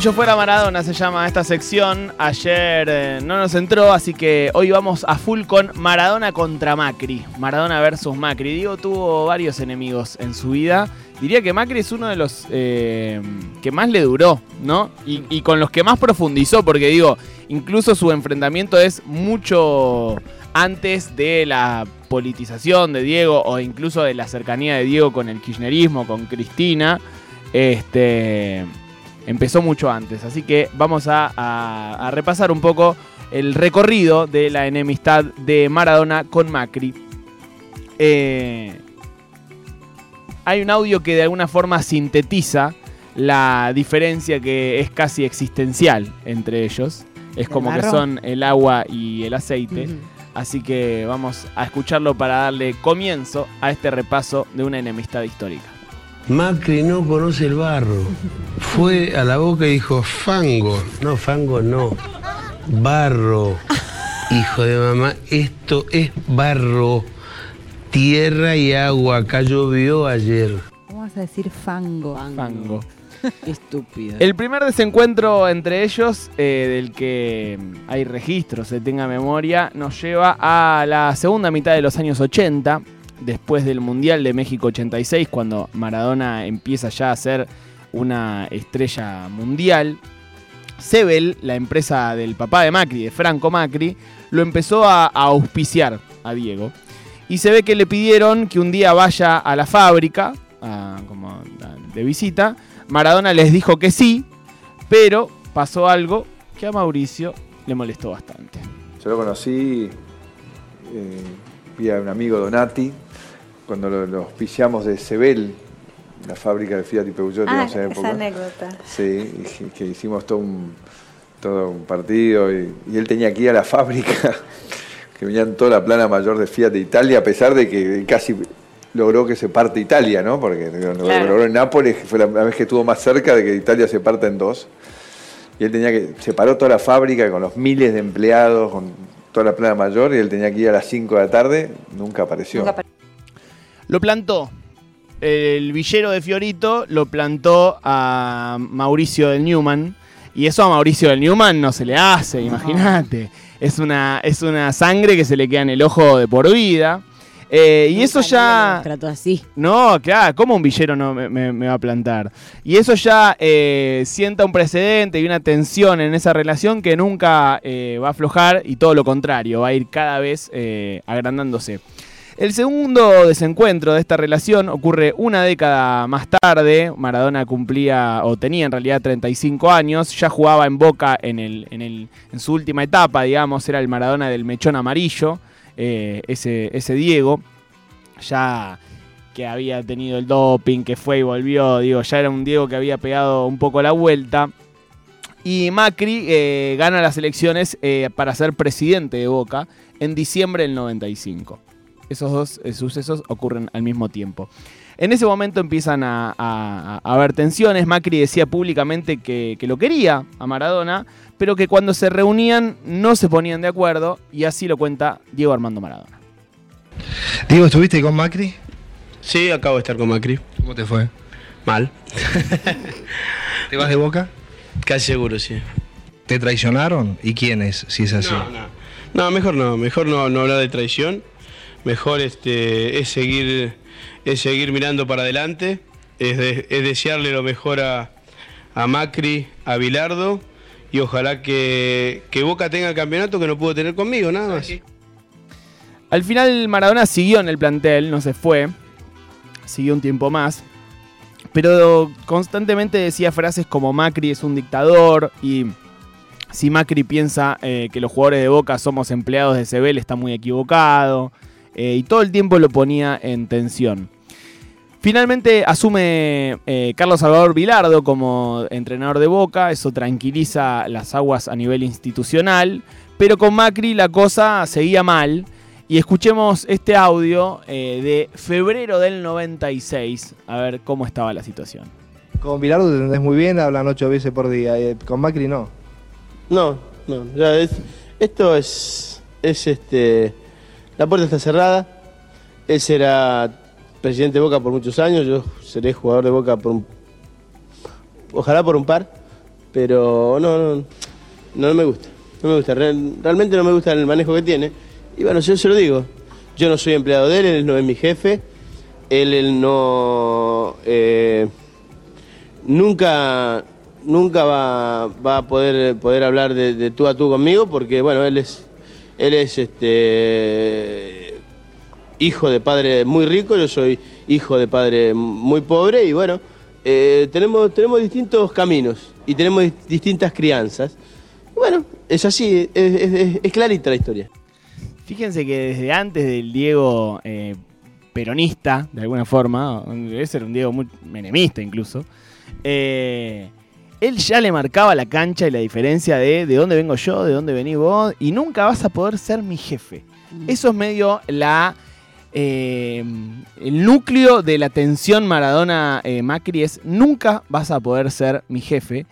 Yo fuera Maradona se llama esta sección. Ayer eh, no nos entró, así que hoy vamos a full con Maradona contra Macri. Maradona versus Macri. Diego tuvo varios enemigos en su vida. Diría que Macri es uno de los eh, que más le duró, ¿no? Y, y con los que más profundizó, porque digo, incluso su enfrentamiento es mucho antes de la politización de Diego o incluso de la cercanía de Diego con el kirchnerismo, con Cristina. Este empezó mucho antes. Así que vamos a, a- a repasar un poco el recorrido de la enemistad de Maradona con Macri. Eh, hay un audio que de alguna forma sintetiza la diferencia que es casi existencial entre ellos. Es ¿Del como que son el agua y el aceite. Así que vamos a escucharlo para darle comienzo a este repaso de una enemistad histórica. Macri no conoce el barro. Fue a la boca y dijo, fango. No, fango no. Barro. Hijo de mamá, esto es barro. Tierra y agua. Acá llovió ayer. ¿Cómo vas a decir fango? Fango. Estúpido. El primer desencuentro entre ellos, eh, del que hay registro, se tenga memoria, nos lleva a la segunda mitad de los años 80, después del Mundial de México 86, cuando Maradona empieza ya a ser una estrella mundial. Sebel, la empresa del papá de Macri, de Franco Macri, lo empezó a, auspiciar a Diego. Y se ve que le pidieron que un día vaya a la fábrica, como de visita. Maradona les dijo que sí, pero pasó algo que a Mauricio le molestó bastante. Yo lo conocí eh, vía un amigo Donati, cuando lo, lo auspiciamos de Sebel, la fábrica de Fiat y Peugeot Ah, en esa época. esa anécdota. Sí, que hicimos todo un, todo un partido y, y él tenía que ir a la fábrica, que venían toda la plana mayor de Fiat de Italia, a pesar de que casi logró que se parte Italia, ¿no? Porque lo logró en Nápoles, que fue la, la vez que estuvo más cerca de que Italia se parta en dos. Y él tenía que, se paró toda la fábrica con los miles de empleados, con toda la plana mayor, y él tenía que ir a las 5 de la tarde, nunca apareció. Nunca apare- Lo plantó. El villero de Fiorito lo plantó a Mauricio del Newman. Y eso a Mauricio del Newman no se le hace, imagínate. Es una, es una sangre que se le queda en el ojo de por vida. Eh, y eso ya... Trató así. No, claro, ¿cómo un villero no me, me- me va a plantar? Y eso ya eh, sienta un precedente y una tensión en esa relación que nunca eh, va a aflojar y todo lo contrario, va a ir cada vez agrandándose. El segundo desencuentro de esta relación ocurre una década más tarde. Maradona cumplía, o tenía en realidad 35 años, ya jugaba en Boca en, el, en, el- en su última etapa, digamos, era el Maradona del mechón amarillo, eh, ese, ese Diego, ya que había tenido el doping, que fue y volvió, digo, ya era un Diego que había pegado un poco la vuelta. Y Macri eh, gana las elecciones eh, para ser presidente de Boca en diciembre del 95. Esos dos eh, sucesos ocurren al mismo tiempo. En ese momento empiezan a, a- a haber tensiones. Macri decía públicamente que, que lo quería a Maradona, pero que cuando se reunían no se ponían de acuerdo, y así lo cuenta Diego Armando Maradona. Diego, ¿estuviste con Macri? Sí, acabo de estar con Macri. ¿Cómo te fue? Mal. ¿Te vas de boca? Casi seguro, sí. ¿Te traicionaron? ¿Y quiénes, si es así? No, no. No, mejor no. Mejor no, no hablar de traición. Mejor este, es, seguir, es seguir mirando para adelante. Es, de- es desearle lo mejor a, a Macri, a Bilardo. Y ojalá que, que Boca tenga el campeonato que no pudo tener conmigo, nada más. Al final Maradona siguió en el plantel, no se fue, siguió un tiempo más, pero constantemente decía frases como Macri es un dictador y si Macri piensa eh, que los jugadores de Boca somos empleados de Sebel está muy equivocado eh, y todo el tiempo lo ponía en tensión. Finalmente asume eh, Carlos Salvador Vilardo como entrenador de Boca, eso tranquiliza las aguas a nivel institucional, pero con Macri la cosa seguía mal. Y escuchemos este audio eh, de febrero del 96, a ver cómo estaba la situación. Con Bilardo te entendés muy bien, hablan ocho veces por día. eh, Con Macri no. No, no, ya es, esto es, es este, la puerta está cerrada, él será presidente de Boca por muchos años, yo seré jugador de Boca por un, ojalá por un par, pero no, no, no me gusta. No me gusta, real- realmente no me gusta el manejo que tiene. Y bueno, yo se lo digo. Yo no soy empleado de él, él no es mi jefe. Él, él no. eh, nunca. Nunca va, a poder, poder hablar de tú a tú conmigo porque, bueno, él es. Él es este. Hijo de padre muy rico, yo soy hijo de padre muy pobre y bueno, eh, tenemos, tenemos distintos caminos y tenemos dis- distintas crianzas. Bueno, es así, es clarita la historia. Fíjense que desde antes del Diego eh, peronista, de alguna forma, debe ser un Diego muy menemista incluso, eh, él ya le marcaba la cancha y la diferencia de de dónde vengo yo, de dónde venís vos, y nunca vas a poder ser mi jefe. Eso es medio la eh, el núcleo de la tensión Maradona-Macri es nunca vas a poder ser mi jefe.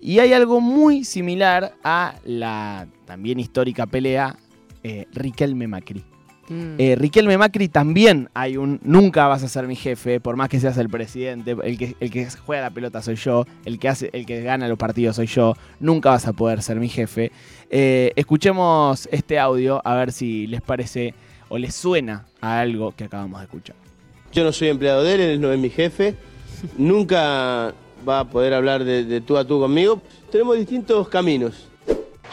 Y hay algo muy similar a la también histórica pelea eh, Riquelme Macri. Mm. Eh, Riquelme Macri también hay un nunca vas a ser mi jefe, por más que seas el presidente, el que, el que juega la pelota soy yo, el que hace, el que gana los partidos soy yo, nunca vas a poder ser mi jefe. Eh, escuchemos este audio a ver si les parece o les suena a algo que acabamos de escuchar. Yo no soy empleado de él, él no es mi jefe. Nunca va a poder hablar de, de tú a tú conmigo. Tenemos distintos caminos.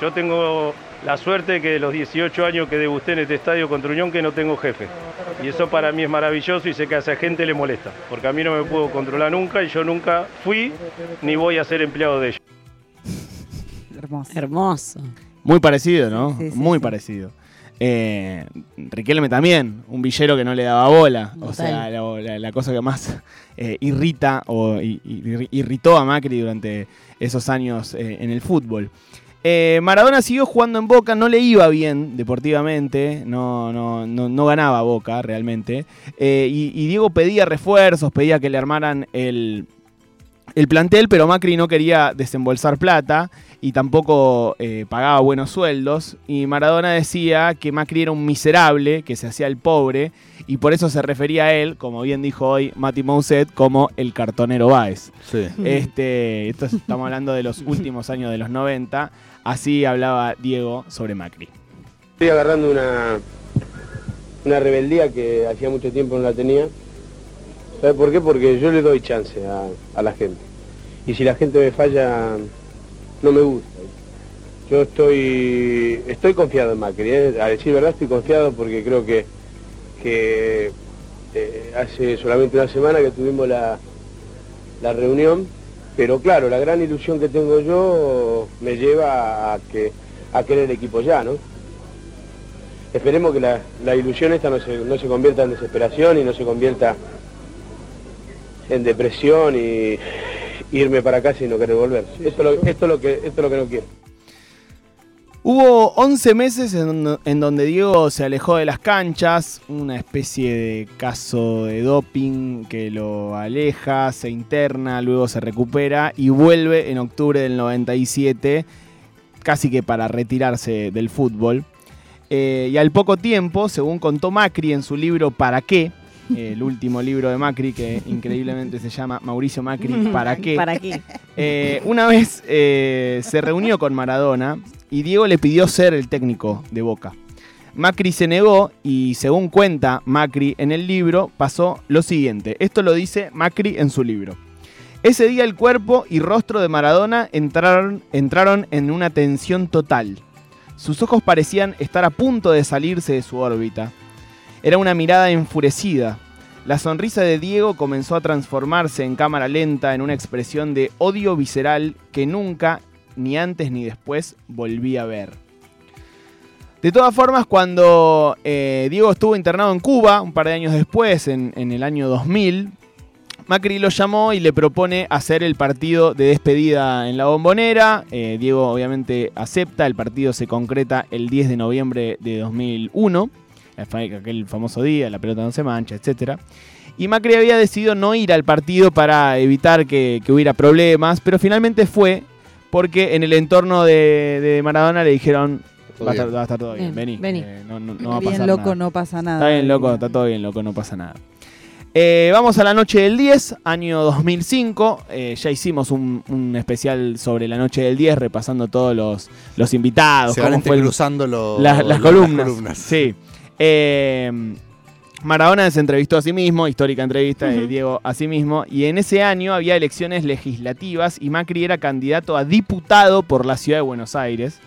Yo tengo la suerte de que de los 18 años que debusté en este estadio contra Unión que no tengo jefe. Y eso para mí es maravilloso y sé que a esa gente le molesta, porque a mí no me puedo controlar nunca y yo nunca fui ni voy a ser empleado de ellos. Hermoso. Hermoso. Muy parecido, ¿no? Sí, sí, Muy sí. parecido. Eh, Riquelme también, un villero que no le daba bola. O sea, la, la- la cosa que más eh, irrita o i- i- irritó a Macri durante esos años eh, en el fútbol. Eh, Maradona siguió jugando en Boca, no le iba bien deportivamente, no, no, no, no ganaba Boca realmente. Eh, y, y Diego pedía refuerzos, pedía que le armaran el, el plantel, pero Macri no quería desembolsar plata y tampoco eh, pagaba buenos sueldos. Y Maradona decía que Macri era un miserable, que se hacía el pobre, y por eso se refería a él, como bien dijo hoy Mati Mousset, como el cartonero Báez. Este, esto es- estamos hablando de los últimos años de los 90. Así hablaba Diego sobre Macri. Estoy agarrando una, una rebeldía que hacía mucho tiempo no la tenía. ¿Sabe por qué? Porque yo le doy chance a, la gente. Y si la gente me falla, no me gusta. Yo estoy, estoy confiado en Macri. ¿eh? A decir verdad, estoy confiado porque creo que, que eh, hace solamente una semana que tuvimos la, la reunión. Pero claro, la gran ilusión que tengo yo me lleva a que a querer equipo ya, ¿no? Esperemos que la, la ilusión esta no se, no se convierta en desesperación y no se convierta en depresión y irme para casa y no querer volver. Esto esto es lo que, esto es lo que no quiero. Hubo 11 meses en, donde Diego se alejó de las canchas, una especie de caso de doping que lo aleja, se interna, luego se recupera y vuelve en octubre del 97, casi que para retirarse del fútbol. Eh, y al poco tiempo, según contó Macri en su libro ¿Para qué? El último libro de Macri, que increíblemente se llama Mauricio Macri, ¿Para qué? ¿Para qué? Eh, una vez eh, se reunió con Maradona y Diego le pidió ser el técnico de Boca. Macri se negó y según cuenta Macri en el libro pasó lo siguiente. Esto lo dice Macri en su libro. Ese día el cuerpo y rostro de Maradona entraron, entraron en una tensión total. Sus ojos parecían estar a punto de salirse de su órbita. Era una mirada enfurecida. La sonrisa de Diego comenzó a transformarse en cámara lenta en una expresión de odio visceral que nunca, ni antes ni después, volví a ver. De todas formas, cuando eh, Diego estuvo internado en Cuba, un par de años después, en, el año 2000, Macri lo llamó y le propone hacer el partido de despedida en la bombonera. Eh, Diego obviamente acepta, el partido se concreta el 10 de noviembre de 2001, aquel famoso día, la pelota no se mancha, etc. Y Macri había decidido no ir al partido para evitar que, que hubiera problemas, pero finalmente fue porque en el entorno de, de Maradona le dijeron, va a, estar, va a estar todo bien, Bien, vení, vení. eh, no, no- no va a bien pasar loco, nada". no pasa nada. Está bien, loco, está todo bien, loco, no pasa nada. Eh, vamos a la noche del 10, año 2005. Eh, ya hicimos un, un especial sobre la noche del 10, repasando todos los, los invitados. Se van fue los- las, las las columnas. columnas. Sí. Eh, Maradona se entrevistó a sí mismo, histórica entrevista de Diego a sí mismo, y en ese año había elecciones legislativas y Macri era candidato a diputado por la ciudad de Buenos Aires.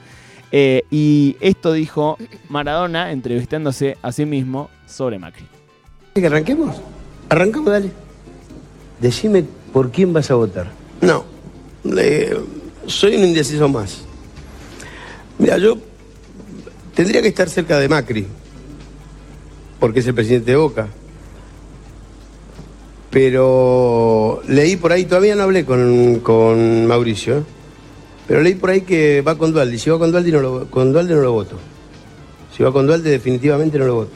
Eh, y esto dijo Maradona entrevistándose a sí mismo sobre Macri. ¿Que arranquemos? Arrancamos, dale. Decime por quién vas a votar. No, soy un indeciso más. Mira, yo tendría que estar cerca de Macri, porque es el presidente de Boca. Pero leí por ahí, todavía no hablé con, con Mauricio, ¿eh? pero leí por ahí que va con Dualdi. Si va con Dualdi, no con Dualde no lo voto. Si va con Dualde, definitivamente no lo voto.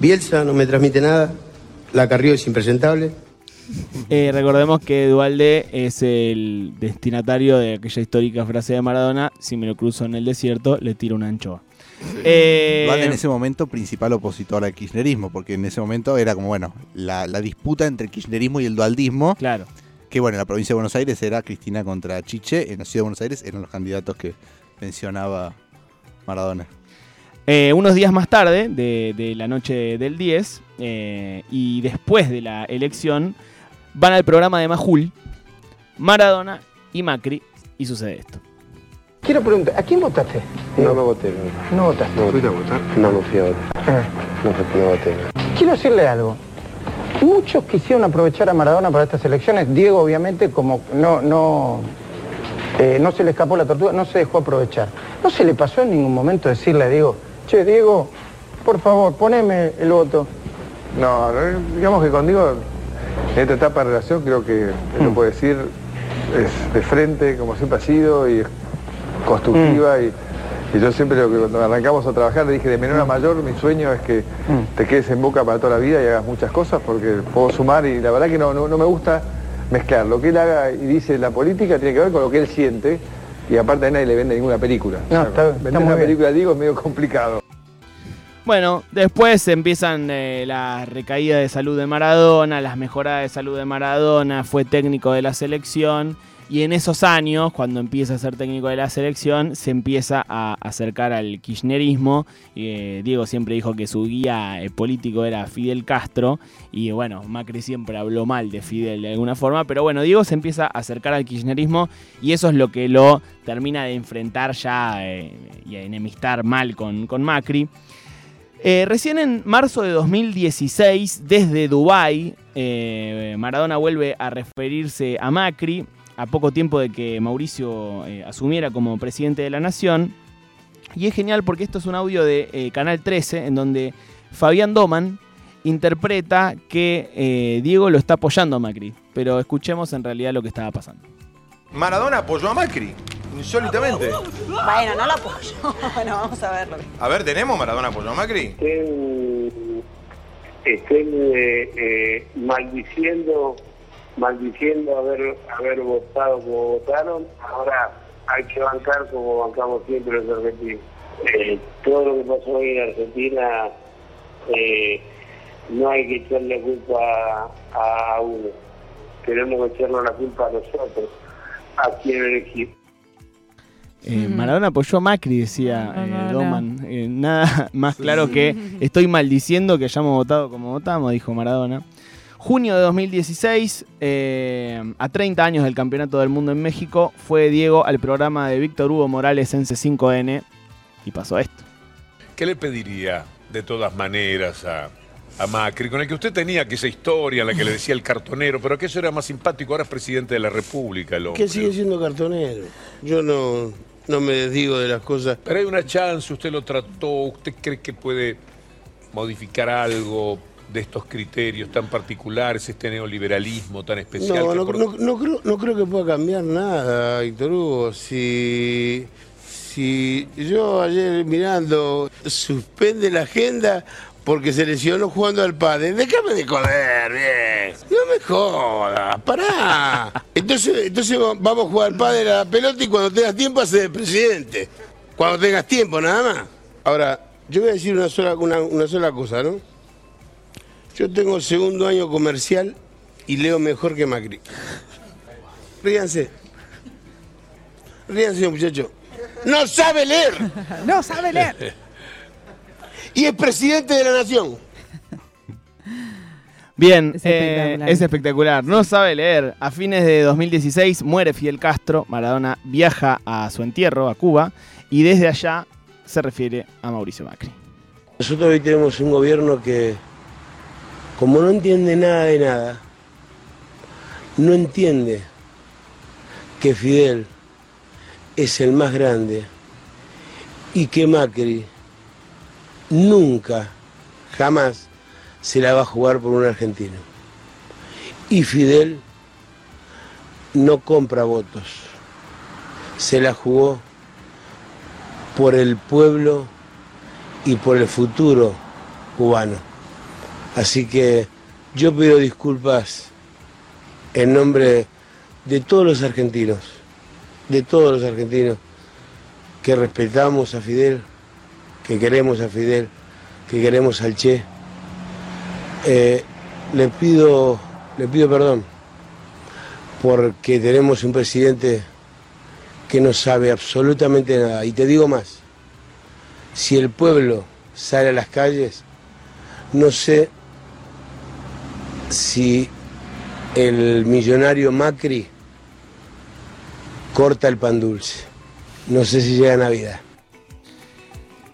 Bielsa no me transmite nada. La Carrió es impresentable. Eh, recordemos que Dualde es el destinatario de aquella histórica frase de Maradona, si me lo cruzo en el desierto, le tiro una anchoa. Eh, Dualde en ese momento principal opositor al kirchnerismo, porque en ese momento era como, bueno, la, la disputa entre el kirchnerismo y el dualdismo. Claro. Que bueno, en la provincia de Buenos Aires era Cristina contra Chiche, en la ciudad de Buenos Aires eran los candidatos que mencionaba Maradona. Eh, unos días más tarde, de, de la noche del 10, eh, y después de la elección, van al programa de Majul, Maradona y Macri, y sucede esto. Quiero preguntar, ¿a quién votaste? No lo voté. No votaste. ¿No fuiste a votar? No, no fui a votar. No, fui- no voté. Quiero decirle algo. Muchos quisieron aprovechar a Maradona para estas elecciones. Diego, obviamente, como no, no, eh, no se le escapó la tortuga, no se dejó aprovechar. ¿No se le pasó en ningún momento decirle a Diego, che, Diego, por favor, poneme el voto? No, no, digamos que contigo, en esta etapa de relación, creo que él lo puede decir, es de frente, como siempre ha sido, y es constructiva. Y, y yo siempre, lo que cuando arrancamos a trabajar, le dije, de menor a mayor, mi sueño es que te quedes en boca para toda la vida y hagas muchas cosas, porque puedo sumar, y la verdad que no, no, no me gusta mezclar. Lo que él haga y dice en la política tiene que ver con lo que él siente, y aparte a nadie le vende ninguna película. No, O sea, está- vender una bien. película, digo, es medio complicado. Bueno, después empiezan eh, la recaída de salud de Maradona, las mejoradas de salud de Maradona, fue técnico de la selección y en esos años, cuando empieza a ser técnico de la selección, se empieza a acercar al kirchnerismo. Eh, Diego siempre dijo que su guía eh, político era Fidel Castro y bueno, Macri siempre habló mal de Fidel de alguna forma, pero bueno, Diego se empieza a acercar al kirchnerismo y eso es lo que lo termina de enfrentar ya eh, y a enemistar mal con, con Macri. Eh, recién en marzo de 2016, desde Dubái, eh, Maradona vuelve a referirse a Macri, a poco tiempo de que Mauricio eh, asumiera como presidente de la nación. Y es genial porque esto es un audio de Canal 13, en donde Fabián Doman interpreta que Diego lo está apoyando a Macri. Pero escuchemos en realidad lo que estaba pasando. Maradona apoyó a Macri, insólitamente. Bueno, no lo apoyo. bueno, vamos a verlo. A ver, ¿tenemos Maradona apoyó a Macri? estén, estén eh, eh, maldiciendo maldiciendo haber haber votado como votaron ahora hay que bancar como bancamos siempre los argentinos Eh, todo lo que pasó hoy en Argentina eh, no hay que echarle culpa a, a uno tenemos que echarle la culpa a nosotros a quien elegir Eh, Maradona apoyó a Macri, decía eh. Doman. Eh, nada más claro que estoy maldiciendo que hayamos votado como votamos, dijo Maradona. Junio de 2016, eh, a 30 años del Campeonato del Mundo en México, fue Diego al programa de Víctor Hugo Morales en C5N y pasó esto. ¿Qué le pediría de todas maneras a, a Macri, con el que usted tenía aquella historia en la que le decía el cartonero, pero que eso era más simpático, ahora es presidente de la República, el hombre. Que sigue siendo cartonero. Yo no, no me desdigo de las cosas. Pero hay una chance, usted lo trató, usted cree que puede modificar algo de estos criterios tan particulares, este neoliberalismo tan especial. No, que no, por- no- no creo, no creo que pueda cambiar nada, Víctor Hugo. Si, si yo ayer mirando suspende la agenda porque se lesionó jugando al padre, déjame de joder, bien. No me jodas, pará. Entonces, entonces va- vamos a jugar al padre a la pelota y cuando tengas tiempo haces de presidente. Cuando tengas tiempo, nada más. Ahora, yo voy a decir una sola, una, una sola cosa, ¿no? Yo tengo segundo año comercial y leo mejor que Macri. Ríanse. Ríanse, muchacho. No sabe leer. no sabe leer. Y es presidente de la nación. Bien, Es eh, espectacular. es espectacular. No sabe leer. A fines de 2016 muere Fidel Castro. Maradona viaja a su entierro, a Cuba, y desde allá se refiere a Mauricio Macri. Nosotros hoy tenemos un gobierno que, como no entiende nada de nada, no entiende que Fidel es el más grande y que Macri nunca, jamás se la va a jugar por un argentino. Y Fidel no compra votos, se la jugó por el pueblo y por el futuro cubano. Así que yo pido disculpas en nombre de todos los argentinos, de todos los argentinos que respetamos a Fidel, que queremos a Fidel, que queremos al Che. Eh, le pido, le pido perdón porque tenemos un presidente que no sabe absolutamente nada. Y te digo más, si el pueblo sale a las calles, no sé si el millonario Macri corta el pan dulce. No sé si llega Navidad.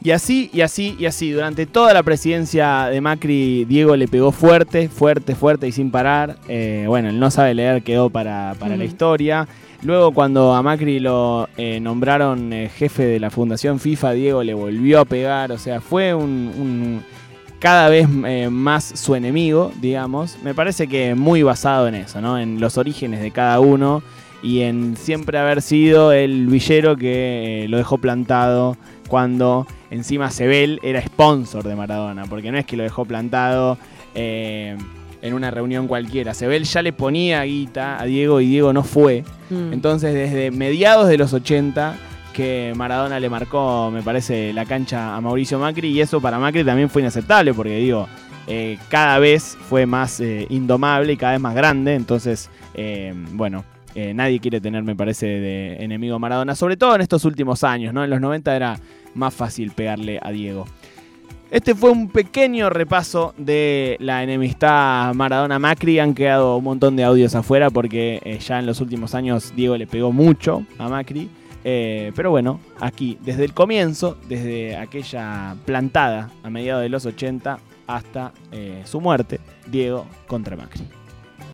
Y así, y así, y así. Durante toda la presidencia de Macri, Diego le pegó fuerte, fuerte, fuerte y sin parar. Eh, bueno, el no sabe leer quedó para, para la historia. Luego, cuando a Macri lo eh, nombraron eh, jefe de la Fundación FIFA, Diego le volvió a pegar. O sea, fue un, un- cada vez eh, más su enemigo, digamos. Me parece que muy basado en eso, ¿no? En los orígenes de cada uno y en siempre haber sido el villero que eh, lo dejó plantado cuando encima Sebel era sponsor de Maradona, porque no es que lo dejó plantado eh, en una reunión cualquiera. Sebel ya le ponía guita a Diego y Diego no fue. Mm. Entonces desde mediados de los 80 que Maradona le marcó, me parece, la cancha a Mauricio Macri y eso para Macri también fue inaceptable porque digo, eh, cada vez fue más eh, indomable y cada vez más grande, entonces, bueno, eh, nadie quiere tener, me parece, de enemigo Maradona, sobre todo en estos últimos años, ¿no? En los 90 era más fácil pegarle a Diego. Este fue un pequeño repaso de la enemistad Maradona-Macri. Han quedado un montón de audios afuera porque eh, ya en los últimos años Diego le pegó mucho a Macri. Eh, pero bueno, aquí, desde el comienzo, desde aquella plantada a mediados de los 80 hasta su muerte, Diego contra Macri.